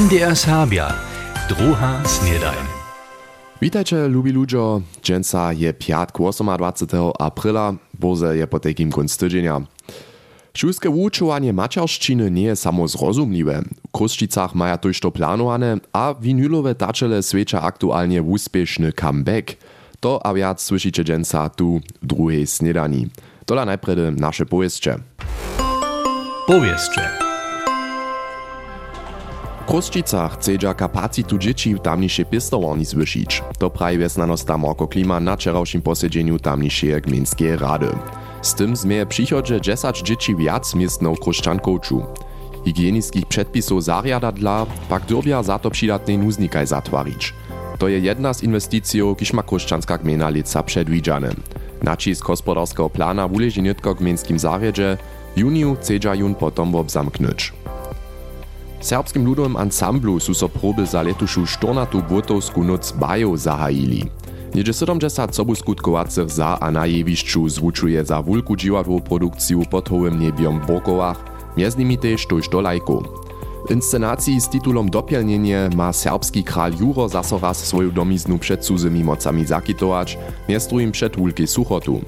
MDR Serbia, druha snedajn. Witajcie, lubi ludzo. Dżęca je piatk 28. aprila, boze je po takim konc tydzienia. Šulske wučovanje mačarščiny nie je samo zrozumliwe. W Kruščicach maja to planowane, a winylowe taczele swecza aktualnie uspieszny comeback. To a słyszycie dżęca tu w drugiej snedani. Dola najpredy nasze powieście. Powieście. Kruščicach chcedza kapacitu dzieci w tamniejszej pistowarni zwyšić. To prawi wiesnanosta Marko Klima na wczorajszym posiedzeniu tamniejszej gminskiej rady. Z tym zmieje przychodzie 10 dzieci wiac miestną kruszczankołczu. Higienickich przepisów zariada dla, pak dyrbia za to przydatnej nuznikaj zatwarić. To je jedna z inwestycji, kiż ma kruszczanska gmina lica przedwidziane. Nacisk gospodarskiego plana wuleży nie tylko gminskim zarjedzie, juniu chcedza jun potom obzamknąć. Serbskim ludowym ansamblu su so proby za letušu štornatu błotowsku noc bajów zahajili. Niedzie 70 sobu skutkowacych za a na jewiszczu zwuczuje za wulku dziwadłą produkcję pod hołym niebiom w Borkowach, między nimi też tuż do lajku. Inscenacji z tytułom Dopielnienie ma serbski kral Juro zaso raz swoją domiznu przed cudzymi mocami zakitować, miastrujem przed wulki suchotu.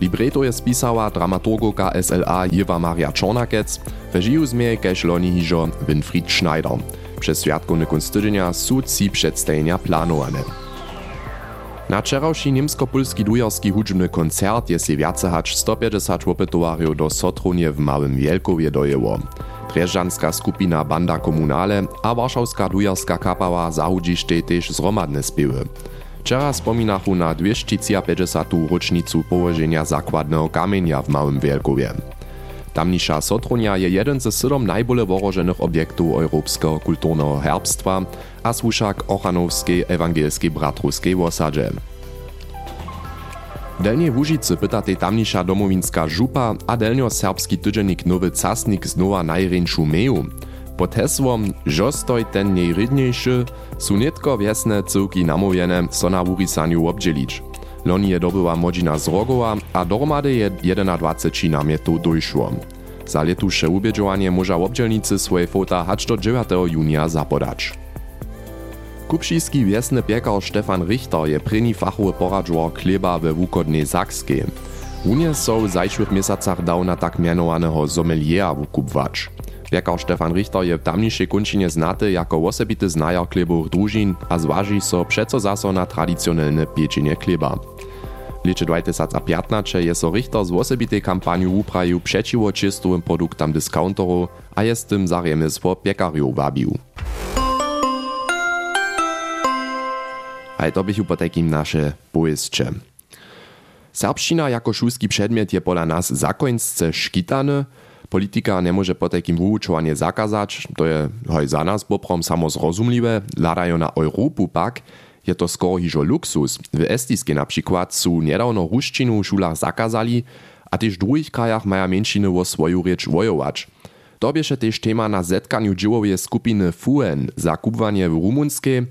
Libreto je spisała dramaturgoka SLA Jewa Maria Czornakec, reżiju zmieje keś loni Winfried Schneider. Przez świadkowny kunst tydzienia su ci przedstawienia planowane. Na wczorajszy niemsko-polski dujarski hudźbny koncert je się wiace hać 150 łopetowarjów do Sotronie w Małym Wielkowie dojęło. Drzeżanska skupina Banda Komunale a warszawska dujarska kapała zahudzište też zromadne spiewy. Wczoraj wspominachu na 250. rocznicu położenia zakładnego kamienia w Małym Wielkowie. Tamnisza Sotronia je jeden ze siedem najbole woroženych europejskiego kulturnego herbstwa, a słuszak Ochanowskiej Ewangelskiej Bratrowskiej wosadzie. Delnie Łužicy pyta tej domowinska żupa, a delnio serbski tydziennik Nowy Casnik znowa najręczu meju. Pod hesłom «Żostoj ten najrydniejszy» su nitko wiesne cyłki namówiene, so na wurisaniu obdzielić. Loni je dobyła modzina z Rogowa, a dohromady je 21 namietów dojszło. Za letusze ubiedzowanie może obdzielnicy swoje fota hać do 9 junia zapodać. Kupšiski wiesny piekar Stefan Richter je preni fachowy poradżor chleba we wukodnej Sakskiej. Unie są w zajszłych miesacach dał na tak mianowanego sommeliera wukupwać. Piekar Stefan Richter je w tamniejszej kończynie znaty jako osobity znajar chlebowych drużin, a zważy so przeco zaso na tradycjonalne pieczenie chleba. Lecie 2015 je so Richter z osobitej kampanii upraju przeciwo czystowym produktom discounterów, a je z tym za piekariów wabił. A to bych po takim nasze powieście. Serbština jako šulski przedmiot je pola nas zakończce szkitane. Politika nie może po takim wyuczovanie zakazać, to je hoj za nas poprom samo zrozumliwe, ladają na Europu pak, je to skoro hižo luksus. W Estijskiej na przykład su niedawno ruszczinu w szulach zakazali, a też w drugich krajach mają mężczyzny o swoją rzecz wojować. To bieše też tema na zetkaniu dziełowej skupiny FUN za kupwanie w rumunskiej.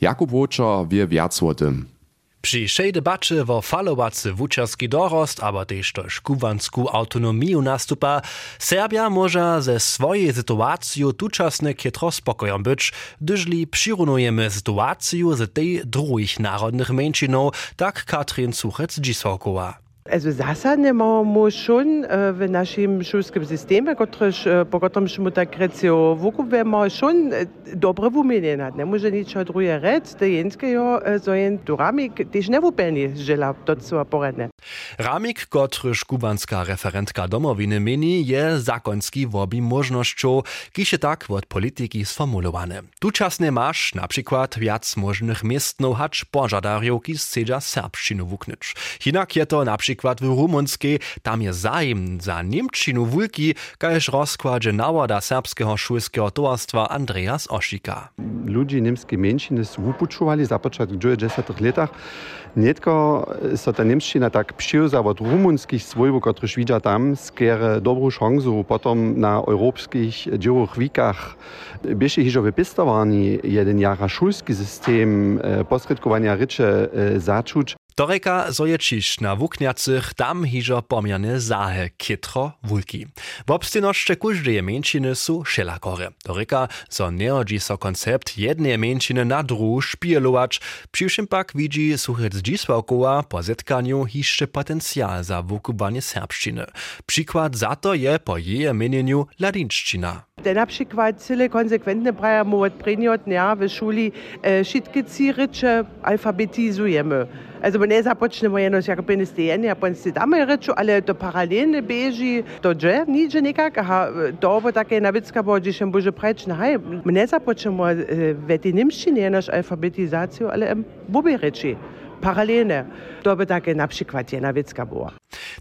Jakub Wočer wie wiac o tym. Przy szej debacie o falowacy wuczerski dorost, aber też też kubansku autonomię nastupa, Serbia może ze swojej sytuacji tuczasne kietro spokojem być, gdyżli przyrunujemy sytuację z tej drugich narodnych mężczyznów, tak Katrin Suchec-Dzisokowa. Also zasadne moramo schon äh, v našem šolskem sistemu, kotrež, äh, po katerem smo takrat se vukupujemo, schon äh, dobre vumenjena. Ne može nič druge reči, da jenského zojen tu ramik, tež ne vupeni žela to co poredne. Ramik, kotryż kubanska referentka domowiny meni, je zakonski wobi możnością, kisze tak od polityki sformulowane. Tuczasne masz na przykład wiac możnych miestną hacz pożadariów, ki chcedza serbszczynu wuknyć. Hinak je to na przykład przykład w Rumunskiej, tam je zajem za Niemczynu wulki, każ rozkładzie nawoda serbskiego szulskiego towarstwa Andreas Oszika. Ludzi niemskie mężczyzny wupuczowali za początek w 90 latach. Nietko so ta niemszczyna tak przyjęła od rumunskich swojów, którzy widzą tam, skiery dobrą szansę potem na europejskich dziełowych wikach. Bieše hižo wypistowani jeden jara szulski system posredkowania rycze zacząć. To reka zo je čiš na wukniacych tam hižo pomierne zahe kitro wulki. W obstynoszcze kuždeje menšiny su šelakore. To reka zo neodzi so koncept jednej menšiny na dru špielować, přiwšim pak widzi suchec dzisławkowa po zetkaniu hiszcze potencjal za wukubanie serbszczyny. Przykład za to je po jej mienieniu ladinszczyna. Te na przykład cyle konsekwentne prajamo od prednjot dnia w szuli e, wszystkie cyrycze alfabetizujemy. Also Poloneza počnemo eno čerpenisteni, japonci dame reču, ali to paralelne beži, to že ni že nekak, aha, to bo take navicka bo, že bo že preč, nahaj, mne započnemo eh, v tej nemščini, naš alfabetizacijo, ali bobi reči. Paralelne. To by takie na przykład jedna wiecka była.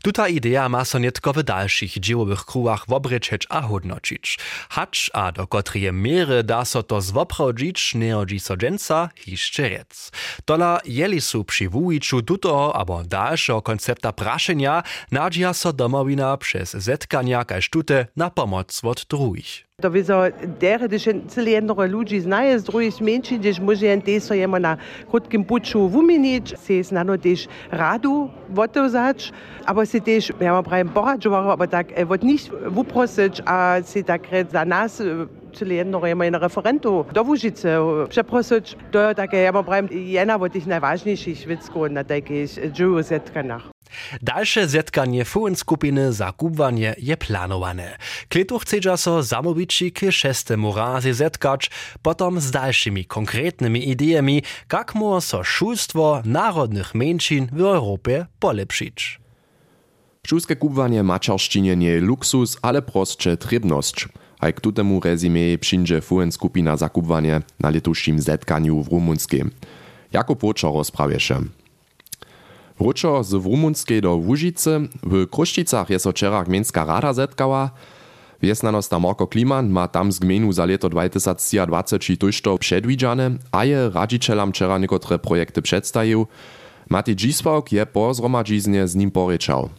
Tuta idea ma so netko w dalszych dziełowych krułach wobryczeć a hodnocić. Hacz a do kotrie miery da so to zwoprawdzić neodzi so dżęca hiszcze rec. Tola jeli su przy wujiczu tuto abo dalszego koncepta praszenia nadzia so domowina przez zetkania kaž tute na pomoc od drugich. To wiedzą, dere, gdyż cyle jednego ludzi znaje z drugich mężczyzn, gdyż może jen teso jemo na krótkim puczu wumienić, se znano też radu wotozać, aber se też, ja mam prawie poradzowało, aber tak, wot nicht wuprosić, a se tak red za nas, cyle jednego jemo na referentu do Łużycy przeprosić, to takie, ja mam prawie jedna od tych najważniejszych wiecków na takich dżuju zetkanach. Dalsze zetkanie fujen skupiny za kubwanie je planowane. Kletu chce so zamobici k šestemu razie zetkać, potom z dalszymi konkretnymi ideami, jak mu so szulstwo narodnych mężczyzn w Europie polepszyć. Šulske kubwanie mačarščine nie luksus, ale prostsze trybność. A k tutemu rezime przyjdzie fujen skupina za kubwanie na letušim zetkaniu w Rumunskim. Jako Počo rozprawieše. Ručo z Rumunskiej do Łužice, w Kruščicach je so včera gmenská rada zetkała. Wiesnanosta Marko Kliman ma tam z gmenu za leto 2020 tužto předvidžane a je radžičelam včera niekotre projekty przedstawił. Mati Dzisławk je po z nim porečał.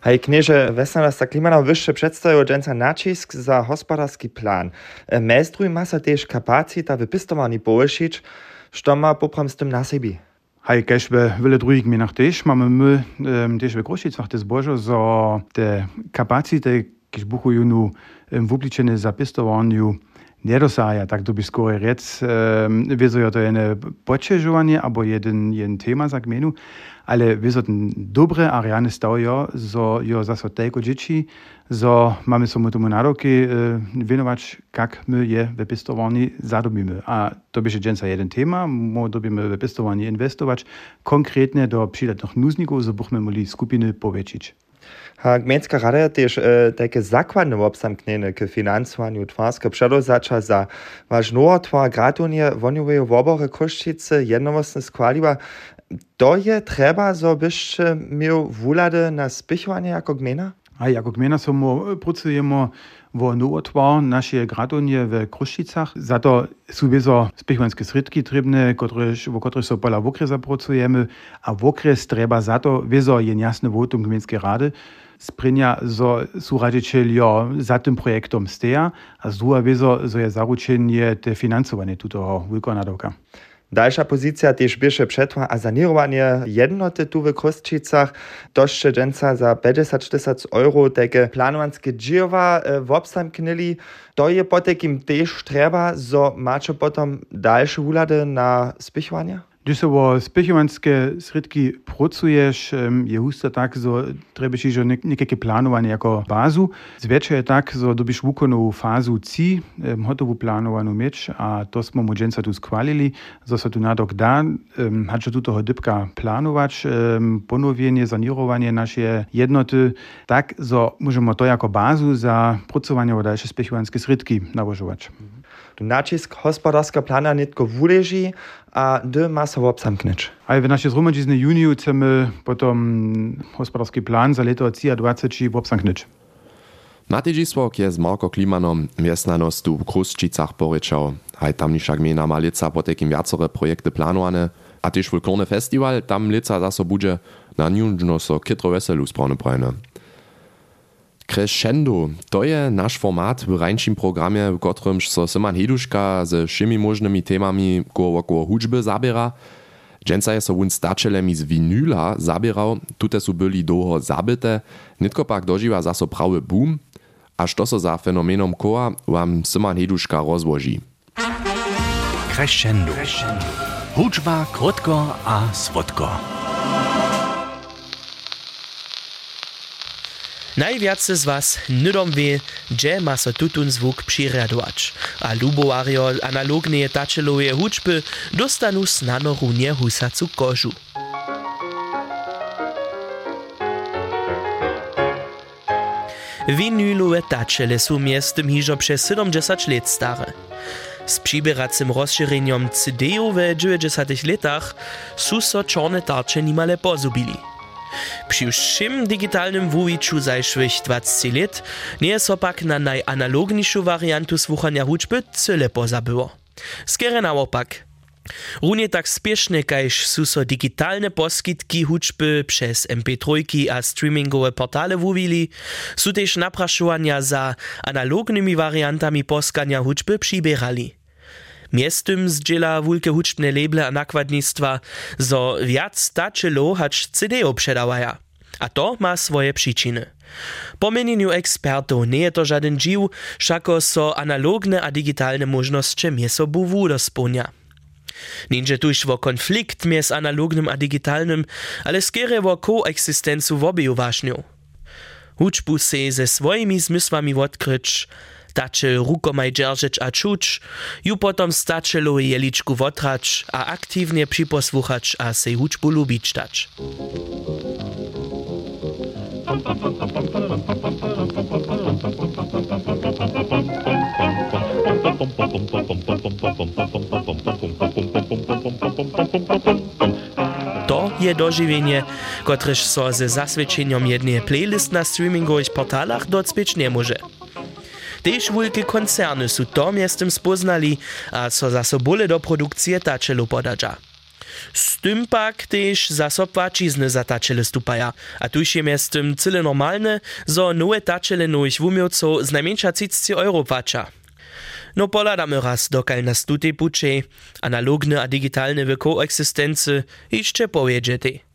Hej, knieże Wesnanosta Klimana wyższe przedstawił dżęca nacisk za gospodarski plan. Mestruj ma sa też kapacita wypistowani połyšić, što ma popram z na. V veľa druhých gminách tiež máme my tiež v Krušicách to zbožo, zo te kapacity, keď buchujú nu um, v upličené nedosája, tak to by skôr rec. Ehm, vyzuje to jen počežovanie, alebo jeden, jeden téma za gmenu, ale vyzuje dobre a reálne stavio, zo jo zase tejko džiči, zo máme somu tomu nároky eh, venovať, kak my je vepistovaní zadobíme. A to by je dženca jeden téma, mu dobíme vepistovaní investovať konkrétne do přídatných núznikov, zo buchme mohli skupiny poväčiť. Gmejnska rada też e, takie zakładne obsamknienie k finansowaniu twarska przedozacza za wasz nowotwar gratunie woniowej wobory koszcicy jednowostne składiła. To je trzeba, byście miał wulady na spichowanie jako gmina? A jako gmina samo pracujemy wo nowotwar nasze gradonie w Kruščicach. Za to są wieso spichwanskie sredki trybne, wo których so pola w okres zapracujemy, a w okres treba za to wieso je jasne votum gminskiej rady, sprinja, so su radicielio za tym projektom steja, a z druga wieso, so je zaručenie te finansowanie tutoho wykonadowka. Dalsza pozycja też bierze przetwa a sanirowanie jednoty tu w Kostčicach. Doszcze dżęca za 50 tysięcy euro takie planowanskie dzieła e, w obstamknęli. To je po takim też trzeba, so macie potem dalsze ulady na spichowanie? Když se o spichovanské sredky pracuješ, je husto tak, so trebaš že nekakve plánovanie jako bázu. Zväčša je tak, so dobíš wukonovú fázu C, hotovú plánovanú meč a to smo mu dženca tu skvalili, so sa tu nadok dá, hače tu toho dybka plánovač, ponovienie, zanirovanie naše jednoty, tak, so môžeme to jako bázu za pracovanie o spichovanské sredky navožovač. Nacisk hospodarska plana nitko wuleži, a dy ma so obsamknąć. A w naszej zgromadzizny juniu chcemy potom hospodarski plan za leto 2020 obsamknąć. Matej Dzisłok je z Marko Klimanom wiesnanostu w Kruščicach poryczał. Haj tamnisza gmina ma lica po takim wiacore projekty planowane, a też folklorny festiwal tam lica zaso budzie na niunżno so kitro weselu sprony brajne. Crescendo, to je nasz format w rańszym programie, w którym so Simon Heduszka ze wszymi możnymi temami koło około hudźby zabiera. Dżęca je so wun stačelemi z vinyla zabierał, tute su byli długo zabite, nitko pak dożywa zaso prawy boom, a što so za fenomenom koła wam Simon Heduszka rozłoży. Crescendo. Huczba krótko a swodko. Najwiace z was nydom wie, gdzie ma so tutun zwuk přiradować, a lubowario analogne tačelowe hučby dostanu snano runie husacu kožu. Winylowe tačele su miestem hižo przez 70 let stare. Z przybieracym rozszerzeniem CD-u w 90 latach su so czarne tarcze nimale pozubili. Przy všim digitalnym wuwiczu zajszłych 20 lat nie so pak na najanalogniejszą wariantu słuchania huczby cyle pozabyło. Skiery naopak. Runie tak spieszne, kajż su so digitalne poskitki huczby przez MP3 a streamingowe portale wuwili, su też napraszowania za analognymi wariantami poskania huczby przybierali. Miestem zdziela wulke huczbne leble a nakładnictwa, zo wiac tačelo hacz CD-o. A to ma swoje przyczyny. Po mieniu ekspertów nie je to żaden dziw, szako so analogne a digitalne możności miesobu wudo spełnia. Ninja tuż wo konflikt mies analognym a digitalnym, ale skiery wo koeksistencu w obie uważnią. Huczbu se ze swoimi zmysłami odkryć, tače rukomaj džeržeć a čuć, ju potom stačelo jeličku wotrać, a aktywnie przyposłuchać, a sej huczbu lubić dać. To je dożywienie, kotreż so ze zasvedčenjom jednej playlist na streamingowych portalach docpieć nie może. Tež wielkie koncerny su to miestem spoznali a so zaso bole do produkcije tačelu podadža. Z tym pak też zasob płacizny za taczele stupaja, a tuż je miestem cyle normalne, zo nowe taczele nowych wumioców z najmniejsza 30 euro. No poladamy raz dokal nas tutaj pucze, analogne a digitalne w koeksistency jeszcze powiedzieć.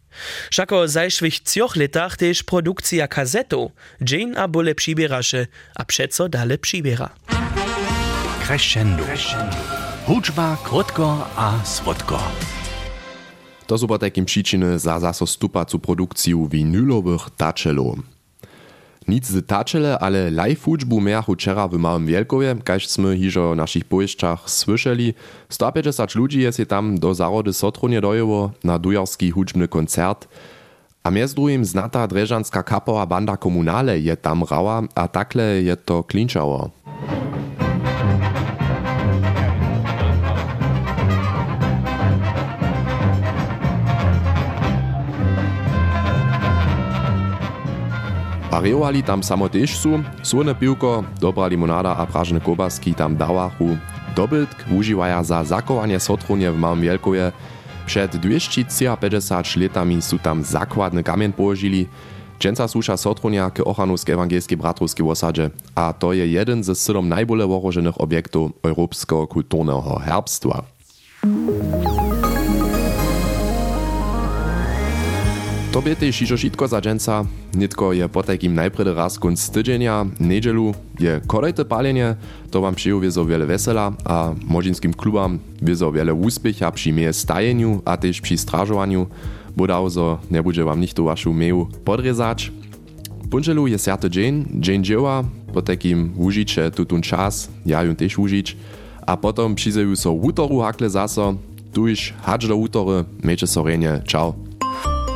Všako zajšłych cioch letach też produkcja kazetów, dzień a bole przybierasze, a przeco dale przybiera. Crescendo. Huczba krótko a swodko. To są takim przyczyny za zaso stupacu produkciju winylowych tačelów. Nic z tačele, ale live hučbu miachu wczera w Małym Wielkowie, kaž sme hižo w naszych pojeźdźach słyszeli. 150 ludzi jest je tam do zarody Sotronie na dujarski hučbny koncert. A między drugim znata dreżanska kapowa banda komunale je tam rała, a takle je to klinčało. Parejowali tam samo tež su, piwko, dobra limonada a pražne kobaski tam dawachu. Dobytk używaja za zakowanie sotronie w Małym Wielkowie. Przed 250 latami su tam zakładny kamień położyli. Dżęca susza sotronia k Ochanowskiej Ewangelskiej Bratrowskiej osadzie, a to je jeden ze siedem najbole wołożonych obiektów europejskiego kulturnego herbstwa. To by też iżo šitko za dżęca, nitko je po takim najpredy raz kunc tydzienia, niedzielu, je kolejte palenie, to wam przyjął wiezo wiele wesela, a młodzinskim klubam wiezo wiele úspěcha przy mie stajeniu, a też przy strażowaniu, bo dauzo nie będzie wam nichto waszą meju podrezać. Punczelu je siaty dzień, dzień dzieła, po takim użycie tutun czas, ja ją też użyć, a potom przyzeju so wutoru hakle zaso, tuż hacz do wutory, miejcie sorenie, ciao.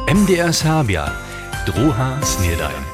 MDR Serbia, druha snedajn.